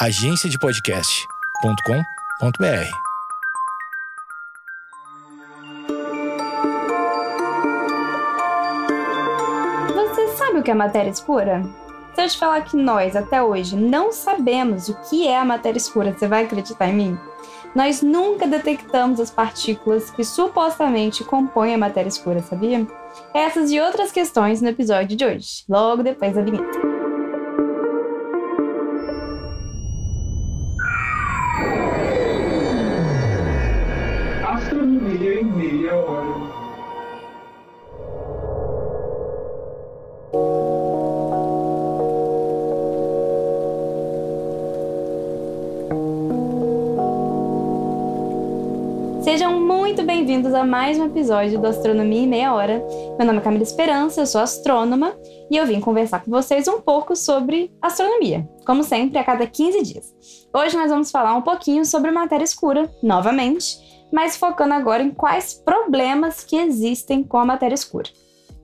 agenciadepodcast.com.br. Você sabe o que é matéria escura? Se eu te falar que nós, até hoje, não sabemos o que é a matéria escura, você vai acreditar em mim? Nós nunca detectamos as partículas que supostamente compõem a matéria escura, sabia? Essas e outras questões no episódio de hoje, logo depois da vinheta. Muito bem-vindos a mais um episódio do Astronomia em Meia Hora. Meu nome é Camila Esperança, eu sou astrônoma e eu vim conversar com vocês um pouco sobre astronomia, como sempre, a cada 15 dias. Hoje nós vamos falar um pouquinho sobre matéria escura, novamente, mas focando agora em quais problemas que existem com a matéria escura.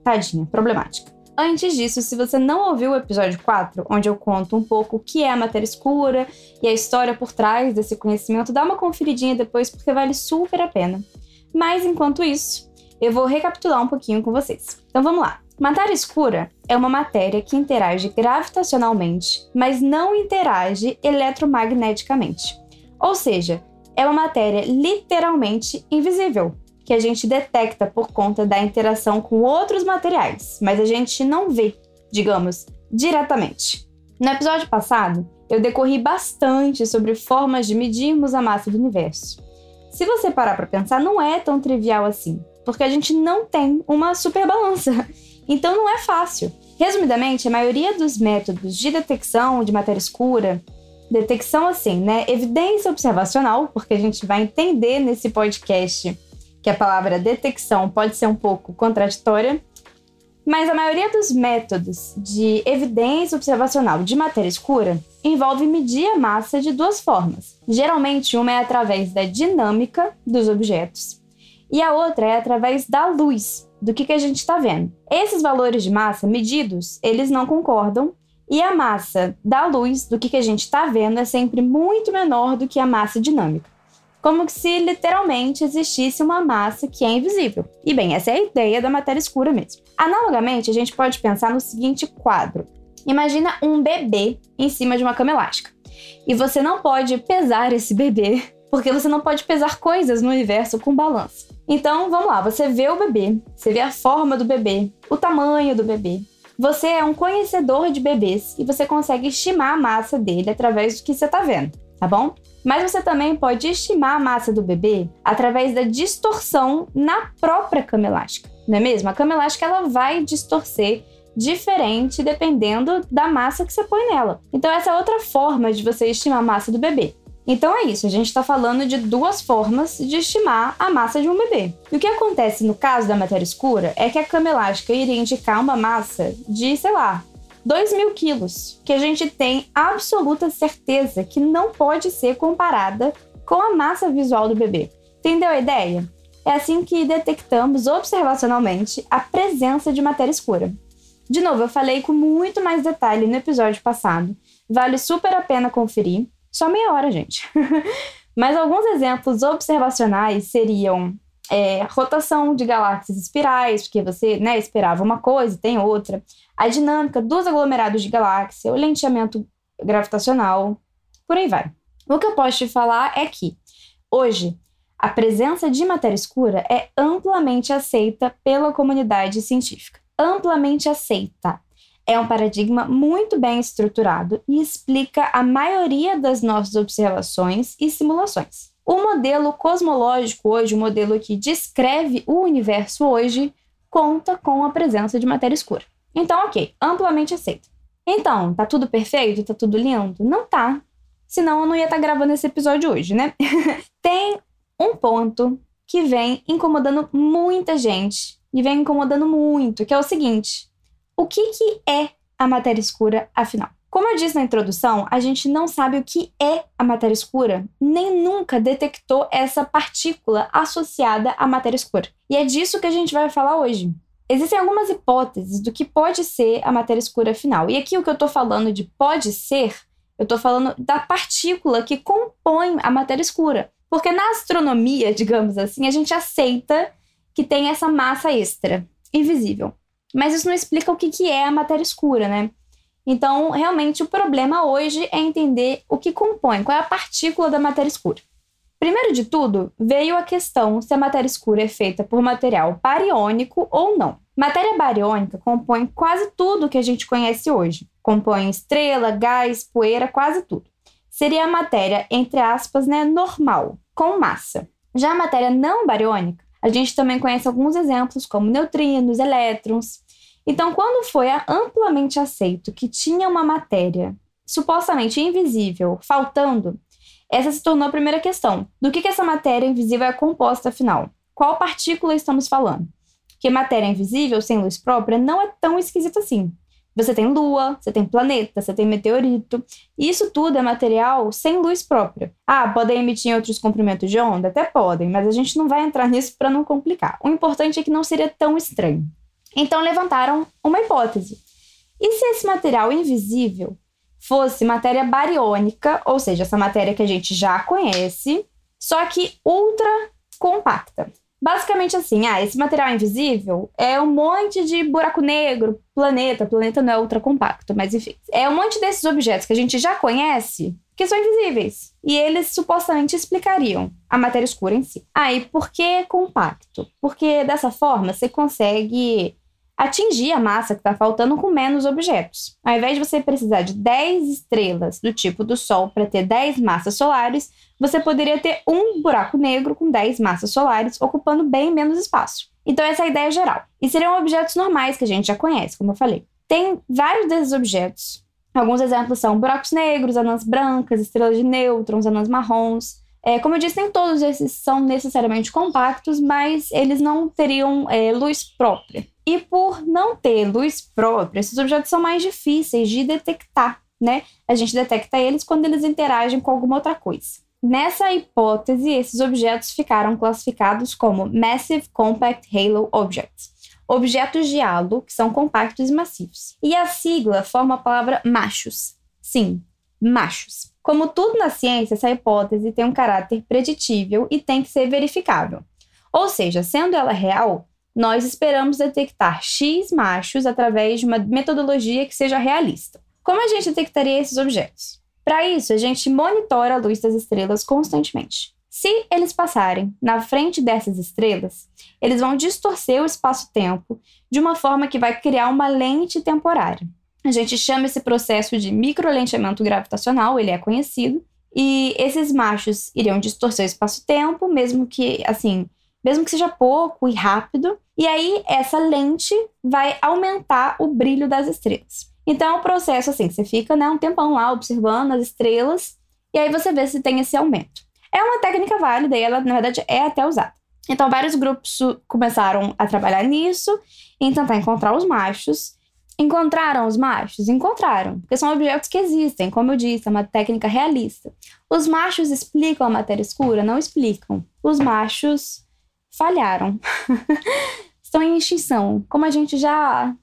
Tadinha, problemática. Antes disso, se você não ouviu o episódio 4, onde eu conto um pouco o que é a matéria escura e a história por trás desse conhecimento, dá uma conferidinha depois porque vale super a pena. Mas enquanto isso, eu vou recapitular um pouquinho com vocês. Então vamos lá. Matéria escura é uma matéria que interage gravitacionalmente, mas não interage eletromagneticamente. Ou seja, é uma matéria literalmente invisível, que a gente detecta por conta da interação com outros materiais, mas a gente não vê, digamos, diretamente. No episódio passado, eu decorri bastante sobre formas de medirmos a massa do universo. Se você parar para pensar, não é tão trivial assim, porque a gente não tem uma super balança. Então não é fácil. Resumidamente, a maioria dos métodos de detecção de matéria escura, detecção assim, né, evidência observacional, porque a gente vai entender nesse podcast que a palavra detecção pode ser um pouco contraditória, mas a maioria dos métodos de evidência observacional de matéria escura envolve medir a massa de duas formas. Geralmente, uma é através da dinâmica dos objetos e a outra é através da luz, do que, que a gente está vendo. Esses valores de massa medidos, eles não concordam e a massa da luz, do que, que a gente está vendo, é sempre muito menor do que a massa dinâmica como se literalmente existisse uma massa que é invisível. E bem, essa é a ideia da matéria escura mesmo. Analogamente, a gente pode pensar no seguinte quadro: imagina um bebê em cima de uma cama elástica. E você não pode pesar esse bebê, porque você não pode pesar coisas no universo com balança. Então, vamos lá, você vê o bebê, você vê a forma do bebê, o tamanho do bebê. Você é um conhecedor de bebês e você consegue estimar a massa dele através do que você está vendo, tá bom? Mas você também pode estimar a massa do bebê através da distorção na própria cama elástica, não é mesmo? A cama elástica ela vai distorcer diferente dependendo da massa que você põe nela. Então essa é outra forma de você estimar a massa do bebê. Então é isso, a gente está falando de duas formas de estimar a massa de um bebê. E o que acontece no caso da matéria escura é que a cama elástica iria indicar uma massa de, sei lá, 2 mil quilos, que a gente tem absoluta certeza que não pode ser comparada com a massa visual do bebê. Entendeu a ideia? É assim que detectamos observacionalmente a presença de matéria escura. De novo, eu falei com muito mais detalhe no episódio passado. Vale super a pena conferir. Só meia hora, gente. Mas alguns exemplos observacionais seriam é, rotação de galáxias espirais, porque você né, esperava uma coisa e tem outra, a dinâmica dos aglomerados de galáxia, o lenteamento gravitacional, por aí vai. O que eu posso te falar é que, hoje, a presença de matéria escura é amplamente aceita pela comunidade científica. Amplamente aceita. É um paradigma muito bem estruturado e explica a maioria das nossas observações e simulações. O modelo cosmológico hoje, o modelo que descreve o universo hoje, conta com a presença de matéria escura. Então, ok, amplamente aceito. Então, tá tudo perfeito? Tá tudo lindo? Não tá. Senão eu não ia estar tá gravando esse episódio hoje, né? Tem um ponto que vem incomodando muita gente e vem incomodando muito, que é o seguinte: o que, que é a matéria escura, afinal? Como eu disse na introdução, a gente não sabe o que é a matéria escura, nem nunca detectou essa partícula associada à matéria escura. E é disso que a gente vai falar hoje. Existem algumas hipóteses do que pode ser a matéria escura final. E aqui o que eu estou falando de pode ser Eu estou falando da partícula que compõe a matéria escura. Porque na astronomia, digamos assim, a gente aceita que tem essa massa extra, invisível. Mas isso não explica o que, que é a matéria escura, né? Então, realmente, o problema hoje é entender o que compõe, qual é a partícula da matéria escura. Primeiro de tudo, veio a questão se a matéria escura é feita por material bariônico ou não. Matéria bariônica compõe quase tudo que a gente conhece hoje. Compõe estrela, gás, poeira, quase tudo. Seria a matéria, entre aspas, né, normal, com massa. Já a matéria não bariônica, a gente também conhece alguns exemplos, como neutrinos, elétrons, então, quando foi amplamente aceito que tinha uma matéria supostamente invisível faltando, essa se tornou a primeira questão. Do que, que essa matéria invisível é composta, afinal? Qual partícula estamos falando? Que matéria invisível, sem luz própria, não é tão esquisita assim. Você tem lua, você tem planeta, você tem meteorito. E isso tudo é material sem luz própria. Ah, podem emitir em outros comprimentos de onda? Até podem, mas a gente não vai entrar nisso para não complicar. O importante é que não seria tão estranho. Então levantaram uma hipótese. E se esse material invisível fosse matéria bariônica, ou seja, essa matéria que a gente já conhece, só que ultra compacta? Basicamente assim, ah, esse material invisível é um monte de buraco negro, planeta, planeta não é ultra compacto, mas enfim. É um monte desses objetos que a gente já conhece que são invisíveis. E eles supostamente explicariam a matéria escura em si. Ah, e por que compacto? Porque dessa forma você consegue atingir a massa que está faltando com menos objetos. Ao invés de você precisar de 10 estrelas do tipo do Sol para ter 10 massas solares, você poderia ter um buraco negro com 10 massas solares, ocupando bem menos espaço. Então, essa é a ideia geral. E seriam objetos normais que a gente já conhece, como eu falei. Tem vários desses objetos. Alguns exemplos são buracos negros, anãs brancas, estrelas de nêutrons, anãs marrons. É, como eu disse, nem todos esses são necessariamente compactos, mas eles não teriam é, luz própria. E por não ter luz própria, esses objetos são mais difíceis de detectar, né? A gente detecta eles quando eles interagem com alguma outra coisa. Nessa hipótese, esses objetos ficaram classificados como Massive Compact Halo Objects, objetos de halo que são compactos e massivos. E a sigla forma a palavra machos. Sim, machos. Como tudo na ciência, essa hipótese tem um caráter preditível e tem que ser verificável. Ou seja, sendo ela real, nós esperamos detectar X machos através de uma metodologia que seja realista. Como a gente detectaria esses objetos? Para isso, a gente monitora a luz das estrelas constantemente. Se eles passarem na frente dessas estrelas, eles vão distorcer o espaço-tempo de uma forma que vai criar uma lente temporária. A gente chama esse processo de microlenteamento gravitacional, ele é conhecido, e esses machos iriam distorcer o espaço-tempo, mesmo que, assim, mesmo que seja pouco e rápido, e aí essa lente vai aumentar o brilho das estrelas. Então é um processo assim, você fica né, um tempão lá observando as estrelas e aí você vê se tem esse aumento. É uma técnica válida e ela, na verdade, é até usada. Então, vários grupos começaram a trabalhar nisso, em tentar encontrar os machos. Encontraram os machos? Encontraram, porque são objetos que existem, como eu disse, é uma técnica realista. Os machos explicam a matéria escura? Não explicam. Os machos falharam. Estão em extinção, como a gente já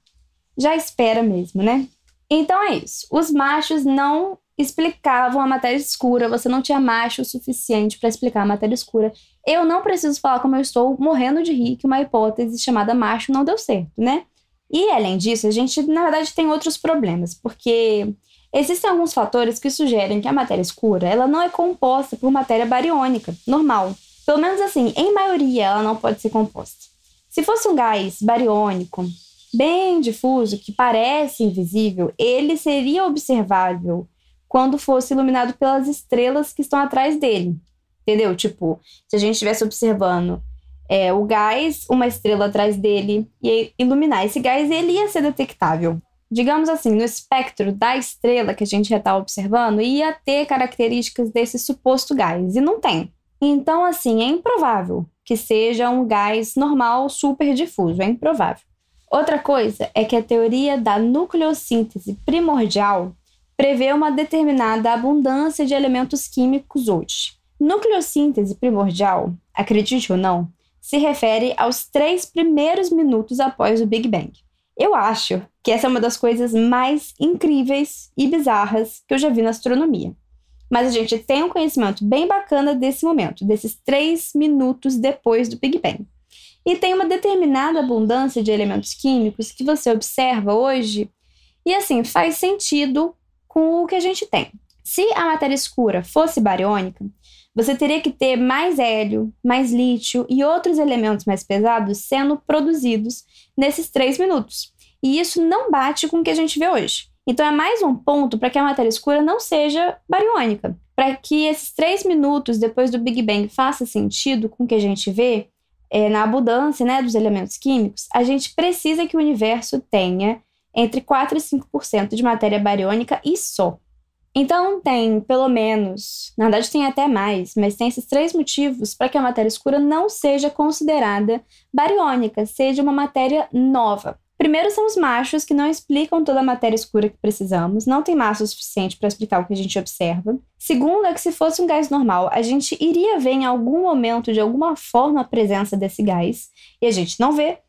já espera mesmo, né? Então é isso. Os machos não explicavam a matéria escura, você não tinha macho o suficiente para explicar a matéria escura. Eu não preciso falar como eu estou morrendo de rir que uma hipótese chamada macho não deu certo, né? E além disso, a gente na verdade tem outros problemas, porque existem alguns fatores que sugerem que a matéria escura, ela não é composta por matéria bariônica, normal. Pelo menos assim, em maioria ela não pode ser composta. Se fosse um gás bariônico, bem difuso, que parece invisível, ele seria observável quando fosse iluminado pelas estrelas que estão atrás dele. Entendeu? Tipo, se a gente estivesse observando é, o gás, uma estrela atrás dele, e iluminar esse gás, ele ia ser detectável. Digamos assim, no espectro da estrela que a gente já está observando, ia ter características desse suposto gás, e não tem. Então, assim, é improvável que seja um gás normal super difuso, é improvável. Outra coisa é que a teoria da nucleossíntese primordial prevê uma determinada abundância de elementos químicos hoje. Nucleossíntese primordial, acredite ou não, se refere aos três primeiros minutos após o Big Bang. Eu acho que essa é uma das coisas mais incríveis e bizarras que eu já vi na astronomia. Mas a gente tem um conhecimento bem bacana desse momento, desses três minutos depois do Big Bang. E tem uma determinada abundância de elementos químicos que você observa hoje, e assim, faz sentido com o que a gente tem. Se a matéria escura fosse bariônica, você teria que ter mais hélio, mais lítio e outros elementos mais pesados sendo produzidos nesses três minutos. E isso não bate com o que a gente vê hoje. Então é mais um ponto para que a matéria escura não seja bariônica. Para que esses três minutos depois do Big Bang faça sentido com o que a gente vê é, na abundância né, dos elementos químicos, a gente precisa que o universo tenha entre 4 e 5% de matéria bariônica e só. Então tem pelo menos, na verdade tem até mais, mas tem esses três motivos para que a matéria escura não seja considerada bariônica, seja uma matéria nova. Primeiro são os machos, que não explicam toda a matéria escura que precisamos, não tem massa o suficiente para explicar o que a gente observa. Segundo é que se fosse um gás normal, a gente iria ver em algum momento, de alguma forma, a presença desse gás, e a gente não vê.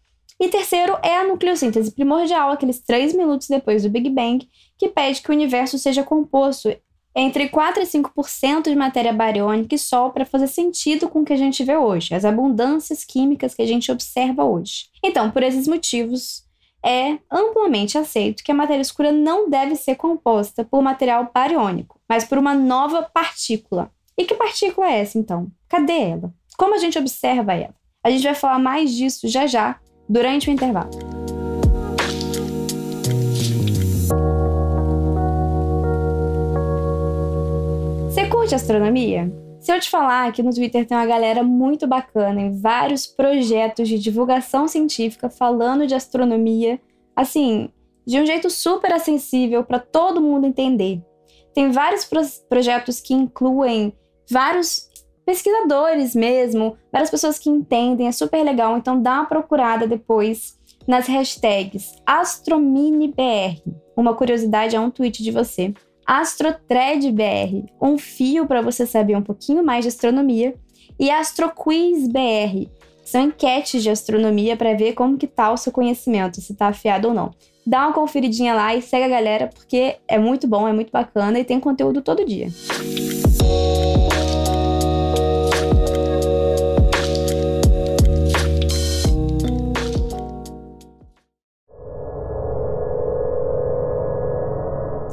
E terceiro é a nucleossíntese primordial, aqueles três minutos depois do Big Bang, que pede que o universo seja composto entre 4 e 5% de matéria bariônica e Sol para fazer sentido com o que a gente vê hoje, as abundâncias químicas que a gente observa hoje. Então, por esses motivos, é amplamente aceito que a matéria escura não deve ser composta por material bariônico, mas por uma nova partícula. E que partícula é essa, então? Cadê ela? Como a gente observa ela? A gente vai falar mais disso já já durante o intervalo. Você curte astronomia? Se eu te falar que no Twitter tem uma galera muito bacana em vários projetos de divulgação científica falando de astronomia, assim, de um jeito super acessível para todo mundo entender. Tem vários pro projetos que incluem vários pesquisadores mesmo, várias pessoas que entendem, é super legal. Então dá uma procurada depois nas hashtags AstroMiniBR. Uma curiosidade é um tweet de você. AstroThreadBR, um fio para você saber um pouquinho mais de astronomia. E AstroQuizBR, são enquetes de astronomia para ver como que tá o seu conhecimento, se tá afiado ou não. Dá uma conferidinha lá e segue a galera porque é muito bom, é muito bacana e tem conteúdo todo dia.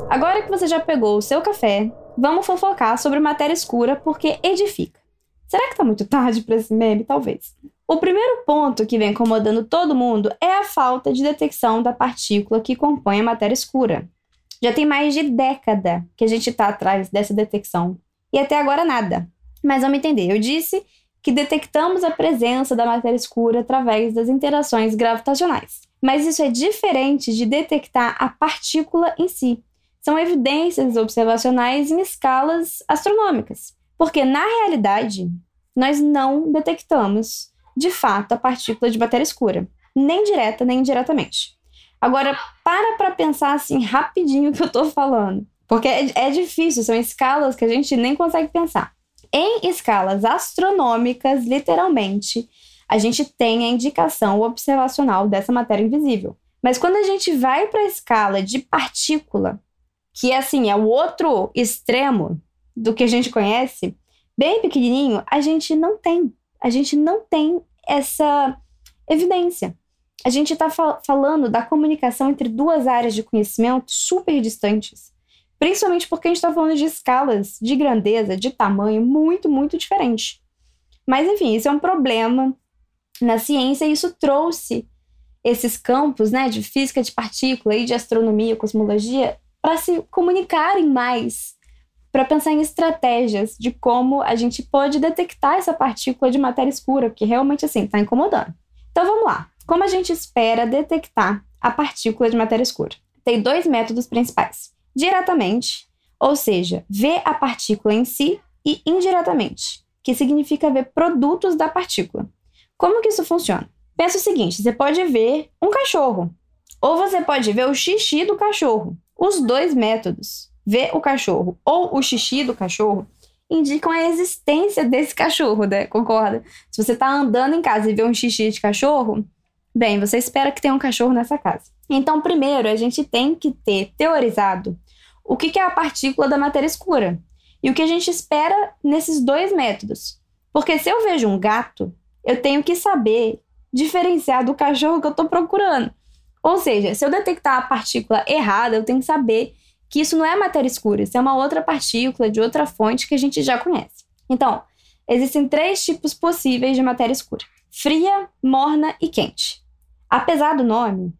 Agora que você já pegou o seu café, vamos fofocar sobre matéria escura porque edifica. Será que tá muito tarde para esse meme? Talvez. O primeiro ponto que vem incomodando todo mundo é a falta de detecção da partícula que compõe a matéria escura. Já tem mais de década que a gente está atrás dessa detecção e até agora nada. Mas vamos entender, eu disse que detectamos a presença da matéria escura através das interações gravitacionais. Mas isso é diferente de detectar a partícula em si são evidências observacionais em escalas astronômicas, porque na realidade nós não detectamos de fato a partícula de matéria escura, nem direta nem indiretamente. Agora, para para pensar assim rapidinho o que eu estou falando, porque é, é difícil, são escalas que a gente nem consegue pensar. Em escalas astronômicas, literalmente, a gente tem a indicação observacional dessa matéria invisível. Mas quando a gente vai para a escala de partícula, que assim é o outro extremo do que a gente conhece, bem pequenininho, a gente não tem. A gente não tem essa evidência. A gente está fal falando da comunicação entre duas áreas de conhecimento super distantes. Principalmente porque a gente está falando de escalas de grandeza, de tamanho muito, muito diferente. Mas, enfim, isso é um problema na ciência e isso trouxe esses campos né, de física de partícula e de astronomia, cosmologia, para se comunicarem mais, para pensar em estratégias de como a gente pode detectar essa partícula de matéria escura, que realmente assim está incomodando. Então vamos lá. Como a gente espera detectar a partícula de matéria escura? Tem dois métodos principais: diretamente, ou seja, ver a partícula em si, e indiretamente, que significa ver produtos da partícula. Como que isso funciona? Pensa o seguinte: você pode ver um cachorro, ou você pode ver o xixi do cachorro. Os dois métodos, ver o cachorro ou o xixi do cachorro, indicam a existência desse cachorro, né? Concorda? Se você está andando em casa e vê um xixi de cachorro, bem, você espera que tenha um cachorro nessa casa. Então, primeiro, a gente tem que ter teorizado o que é a partícula da matéria escura e o que a gente espera nesses dois métodos. Porque se eu vejo um gato, eu tenho que saber diferenciar do cachorro que eu estou procurando. Ou seja, se eu detectar a partícula errada, eu tenho que saber que isso não é matéria escura, isso é uma outra partícula de outra fonte que a gente já conhece. Então, existem três tipos possíveis de matéria escura: fria, morna e quente. Apesar do nome,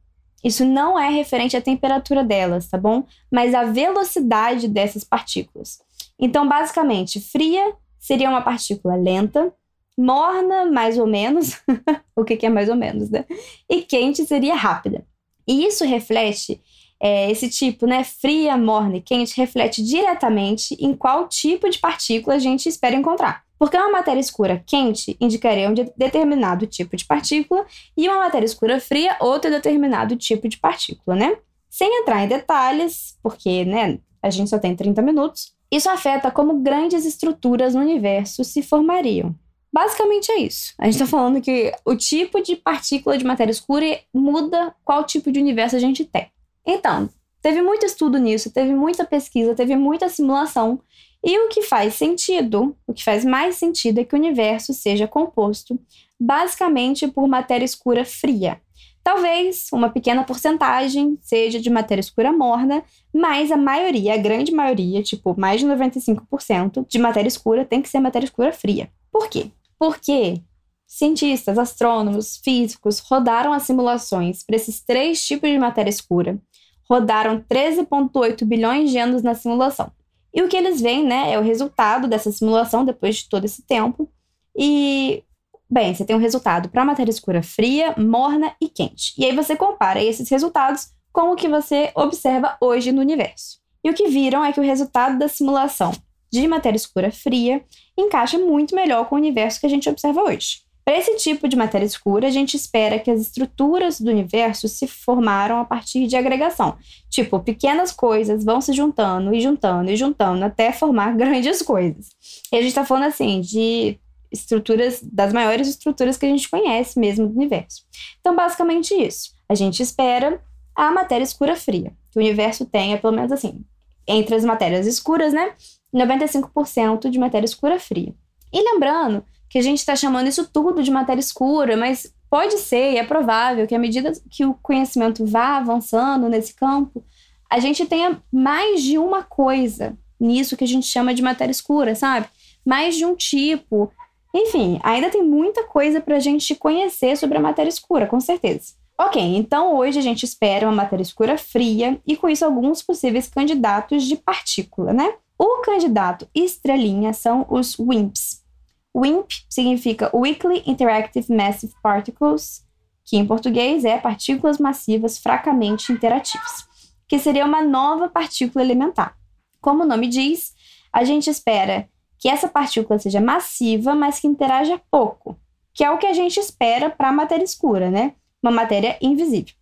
isso não é referente à temperatura delas, tá bom? Mas à velocidade dessas partículas. Então, basicamente, fria seria uma partícula lenta, morna, mais ou menos, o que, que é mais ou menos, né? E quente seria rápida. E isso reflete, é, esse tipo, né, fria, morna e quente, reflete diretamente em qual tipo de partícula a gente espera encontrar. Porque uma matéria escura quente indicaria um determinado tipo de partícula e uma matéria escura fria outro determinado tipo de partícula, né? Sem entrar em detalhes, porque, né, a gente só tem 30 minutos, isso afeta como grandes estruturas no universo se formariam. Basicamente é isso. A gente está falando que o tipo de partícula de matéria escura muda qual tipo de universo a gente tem. Então, teve muito estudo nisso, teve muita pesquisa, teve muita simulação, e o que faz sentido, o que faz mais sentido é que o universo seja composto basicamente por matéria escura fria. Talvez uma pequena porcentagem seja de matéria escura morna, mas a maioria, a grande maioria, tipo mais de 95% de matéria escura tem que ser matéria escura fria. Por quê? Porque cientistas, astrônomos, físicos rodaram as simulações para esses três tipos de matéria escura. Rodaram 13,8 bilhões de anos na simulação. E o que eles veem, né, é o resultado dessa simulação depois de todo esse tempo. E, bem, você tem um resultado para matéria escura fria, morna e quente. E aí você compara esses resultados com o que você observa hoje no universo. E o que viram é que o resultado da simulação de matéria escura fria encaixa muito melhor com o universo que a gente observa hoje. Para esse tipo de matéria escura, a gente espera que as estruturas do universo se formaram a partir de agregação. Tipo, pequenas coisas vão se juntando e juntando e juntando até formar grandes coisas. E a gente está falando assim de estruturas, das maiores estruturas que a gente conhece mesmo do universo. Então, basicamente isso. A gente espera a matéria escura fria, que o universo tenha, pelo menos assim, entre as matérias escuras, né? 95% de matéria escura fria. E lembrando que a gente está chamando isso tudo de matéria escura, mas pode ser e é provável que à medida que o conhecimento vá avançando nesse campo, a gente tenha mais de uma coisa nisso que a gente chama de matéria escura, sabe? Mais de um tipo. Enfim, ainda tem muita coisa para a gente conhecer sobre a matéria escura, com certeza. Ok, então hoje a gente espera uma matéria escura fria e com isso alguns possíveis candidatos de partícula, né? O candidato estrelinha são os WIMPs. WIMP significa Weakly Interactive Massive Particles, que em português é partículas massivas fracamente interativas, que seria uma nova partícula elementar. Como o nome diz, a gente espera que essa partícula seja massiva, mas que interaja pouco, que é o que a gente espera para a matéria escura, né? Uma matéria invisível.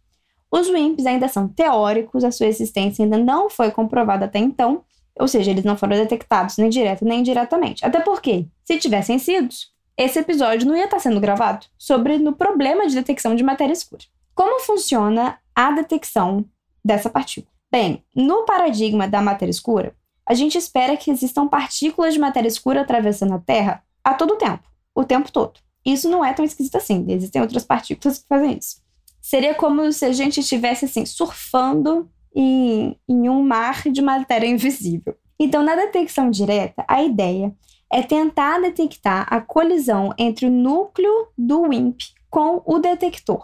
Os WIMPs ainda são teóricos, a sua existência ainda não foi comprovada até então, ou seja, eles não foram detectados nem direto nem indiretamente. Até porque, se tivessem sido, esse episódio não ia estar sendo gravado sobre no problema de detecção de matéria escura. Como funciona a detecção dessa partícula? Bem, no paradigma da matéria escura, a gente espera que existam partículas de matéria escura atravessando a Terra a todo tempo, o tempo todo. Isso não é tão esquisito assim, existem outras partículas que fazem isso. Seria como se a gente estivesse assim surfando em, em um mar de matéria invisível. Então, na detecção direta, a ideia é tentar detectar a colisão entre o núcleo do WIMP com o detector.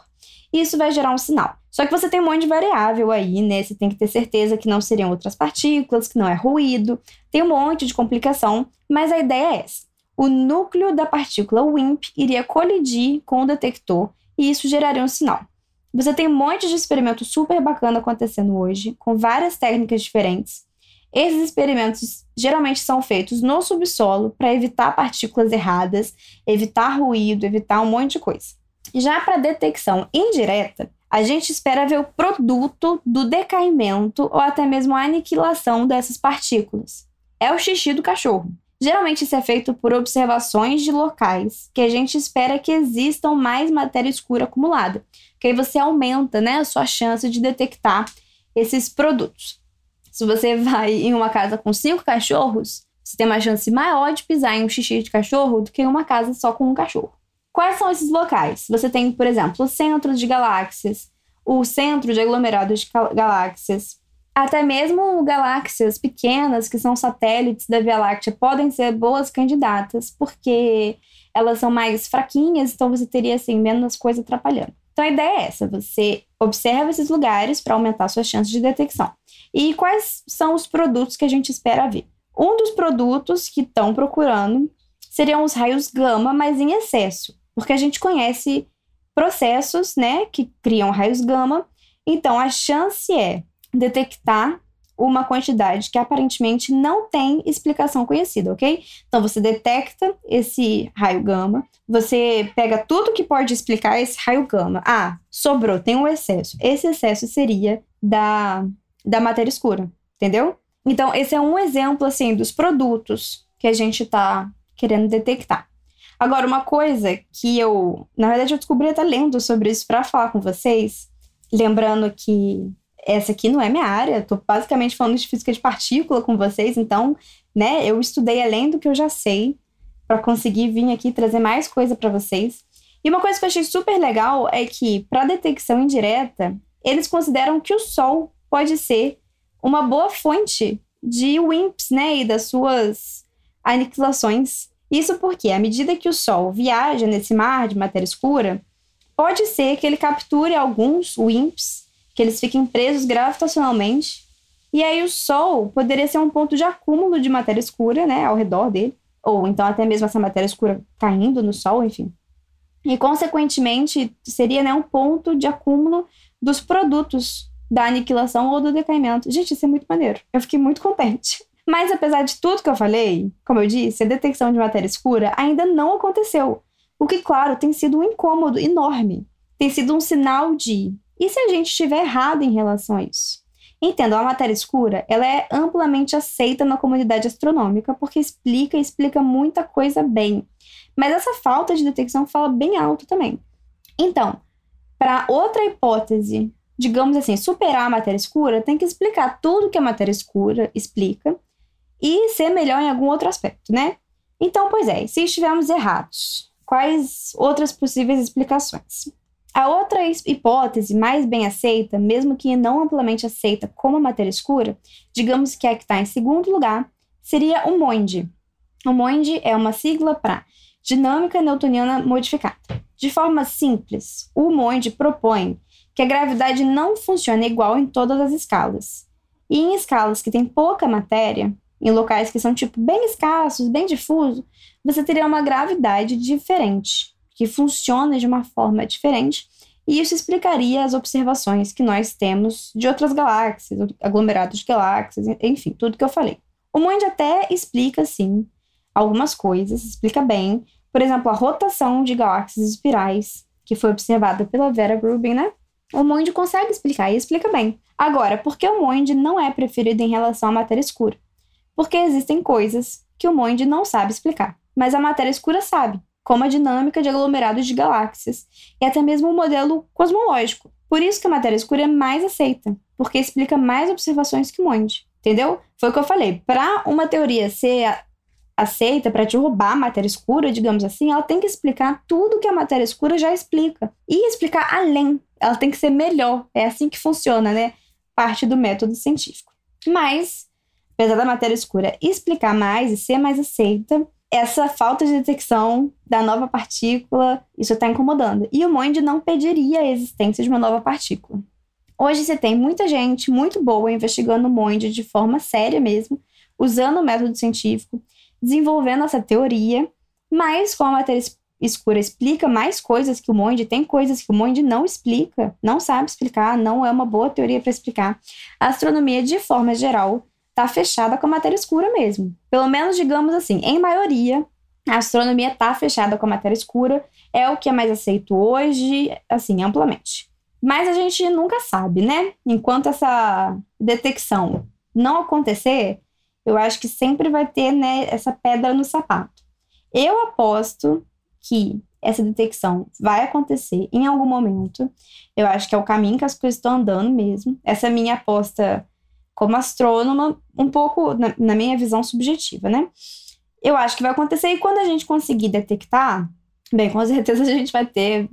Isso vai gerar um sinal. Só que você tem um monte de variável aí, né? Você tem que ter certeza que não seriam outras partículas, que não é ruído, tem um monte de complicação, mas a ideia é essa. O núcleo da partícula WIMP iria colidir com o detector e isso geraria um sinal. Você tem um monte de experimento super bacana acontecendo hoje, com várias técnicas diferentes. Esses experimentos geralmente são feitos no subsolo para evitar partículas erradas, evitar ruído, evitar um monte de coisa. Já para detecção indireta, a gente espera ver o produto do decaimento ou até mesmo a aniquilação dessas partículas. É o xixi do cachorro. Geralmente isso é feito por observações de locais que a gente espera que existam mais matéria escura acumulada, que aí você aumenta né, a sua chance de detectar esses produtos. Se você vai em uma casa com cinco cachorros, você tem uma chance maior de pisar em um xixi de cachorro do que em uma casa só com um cachorro. Quais são esses locais? Você tem, por exemplo, o centro de galáxias, o centro de aglomerados de galáxias, até mesmo galáxias pequenas, que são satélites da Via Láctea, podem ser boas candidatas, porque elas são mais fraquinhas, então você teria assim, menos coisa atrapalhando. Então a ideia é essa: você observa esses lugares para aumentar suas chances de detecção. E quais são os produtos que a gente espera ver? Um dos produtos que estão procurando seriam os raios gama, mas em excesso, porque a gente conhece processos, né, que criam raios gama. Então a chance é detectar uma quantidade que aparentemente não tem explicação conhecida, ok? Então você detecta esse raio gama, você pega tudo que pode explicar esse raio gama. Ah, sobrou, tem um excesso. Esse excesso seria da, da matéria escura, entendeu? Então esse é um exemplo assim dos produtos que a gente está querendo detectar. Agora, uma coisa que eu, na verdade, eu descobri até lendo sobre isso para falar com vocês, lembrando que essa aqui não é minha área, tô basicamente falando de física de partícula com vocês, então, né, eu estudei além do que eu já sei para conseguir vir aqui trazer mais coisa para vocês. E uma coisa que eu achei super legal é que para detecção indireta, eles consideram que o Sol pode ser uma boa fonte de WIMPs, né, e das suas aniquilações. Isso porque, à medida que o Sol viaja nesse mar de matéria escura, pode ser que ele capture alguns WIMPs que eles fiquem presos gravitacionalmente. E aí o Sol poderia ser um ponto de acúmulo de matéria escura, né, ao redor dele, ou então até mesmo essa matéria escura caindo no Sol, enfim. E consequentemente seria, né, um ponto de acúmulo dos produtos da aniquilação ou do decaimento. Gente, isso é muito maneiro. Eu fiquei muito contente. Mas apesar de tudo que eu falei, como eu disse, a detecção de matéria escura ainda não aconteceu. O que, claro, tem sido um incômodo enorme. Tem sido um sinal de e se a gente estiver errado em relação a isso? Entendam, a matéria escura ela é amplamente aceita na comunidade astronômica porque explica e explica muita coisa bem. Mas essa falta de detecção fala bem alto também. Então, para outra hipótese, digamos assim, superar a matéria escura, tem que explicar tudo que a matéria escura explica e ser melhor em algum outro aspecto, né? Então, pois é, se estivermos errados, quais outras possíveis explicações? A outra hipótese mais bem aceita, mesmo que não amplamente aceita como matéria escura, digamos que é a que está em segundo lugar, seria o MOND. O MOND é uma sigla para Dinâmica Newtoniana Modificada. De forma simples, o MOND propõe que a gravidade não funciona igual em todas as escalas. E em escalas que têm pouca matéria, em locais que são tipo bem escassos, bem difuso, você teria uma gravidade diferente que funciona de uma forma diferente, e isso explicaria as observações que nós temos de outras galáxias, aglomerados de galáxias, enfim, tudo que eu falei. O Monde até explica, sim, algumas coisas, explica bem. Por exemplo, a rotação de galáxias espirais, que foi observada pela Vera Rubin, né? O Monde consegue explicar e explica bem. Agora, por que o Monde não é preferido em relação à matéria escura? Porque existem coisas que o Monde não sabe explicar, mas a matéria escura sabe como a dinâmica de aglomerados de galáxias, e até mesmo o modelo cosmológico. Por isso que a matéria escura é mais aceita, porque explica mais observações que o monte. Entendeu? Foi o que eu falei. Para uma teoria ser aceita, para te roubar a matéria escura, digamos assim, ela tem que explicar tudo que a matéria escura já explica. E explicar além. Ela tem que ser melhor. É assim que funciona, né? Parte do método científico. Mas, apesar da matéria escura explicar mais e ser mais aceita, essa falta de detecção da nova partícula, isso está incomodando. E o MOND não pediria a existência de uma nova partícula. Hoje você tem muita gente muito boa investigando o MOND de forma séria mesmo, usando o método científico, desenvolvendo essa teoria, mas como a matéria escura explica mais coisas que o MOND, tem coisas que o MOND não explica, não sabe explicar, não é uma boa teoria para explicar. A astronomia, de forma geral, está fechada com a matéria escura mesmo. Pelo menos, digamos assim, em maioria, a astronomia está fechada com a matéria escura, é o que é mais aceito hoje, assim, amplamente. Mas a gente nunca sabe, né? Enquanto essa detecção não acontecer, Eu acho que sempre vai ter né, essa pedra no sapato. Eu aposto que essa detecção vai acontecer em algum momento. Eu acho que é o caminho que as coisas estão andando mesmo. Essa minha aposta como astrônoma, um pouco na, na minha visão subjetiva, né? Eu acho que vai acontecer e quando a gente conseguir detectar, bem, com certeza a gente vai ter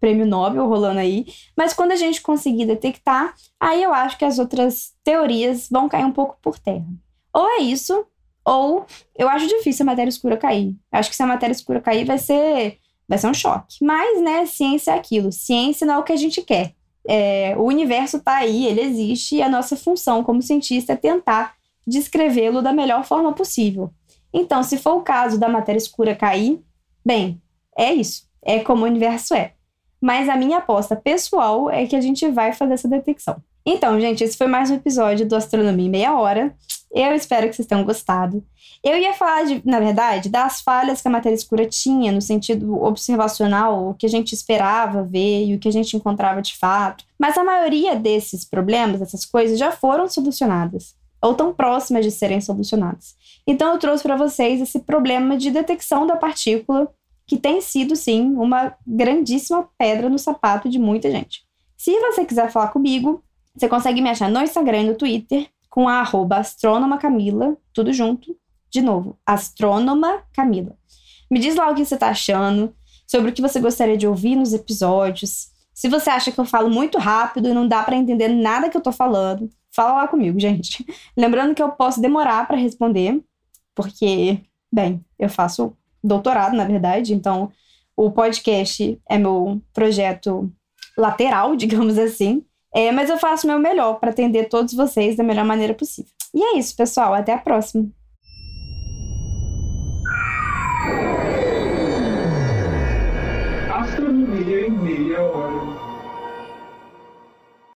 prêmio Nobel rolando aí, mas quando a gente conseguir detectar, aí eu acho que as outras teorias vão cair um pouco por terra. Ou é isso, ou eu acho difícil a matéria escura cair. Eu acho que se a matéria escura cair vai ser vai ser um choque. Mas, né, ciência é aquilo. Ciência não é o que a gente quer. É, o universo está aí, ele existe, e a nossa função como cientista é tentar descrevê-lo da melhor forma possível. Então, se for o caso da matéria escura cair, bem, é isso. É como o universo é. Mas a minha aposta pessoal é que a gente vai fazer essa detecção. Então, gente, esse foi mais um episódio do Astronomia em Meia Hora. Eu espero que vocês tenham gostado. Eu ia falar, de, na verdade, das falhas que a matéria escura tinha, no sentido observacional, o que a gente esperava ver e o que a gente encontrava de fato. Mas a maioria desses problemas, dessas coisas, já foram solucionadas, ou tão próximas de serem solucionadas. Então, eu trouxe para vocês esse problema de detecção da partícula, que tem sido, sim, uma grandíssima pedra no sapato de muita gente. Se você quiser falar comigo, você consegue me achar no Instagram e no Twitter com a arroba astrônoma Camila, tudo junto. De novo, astrônoma Camila. Me diz lá o que você tá achando, sobre o que você gostaria de ouvir nos episódios. Se você acha que eu falo muito rápido e não dá para entender nada que eu tô falando, fala lá comigo, gente. Lembrando que eu posso demorar para responder, porque, bem, eu faço doutorado, na verdade, então o podcast é meu projeto lateral, digamos assim. É, mas eu faço o meu melhor para atender todos vocês da melhor maneira possível. E é isso, pessoal. Até a próxima. Astronomia em meia hora.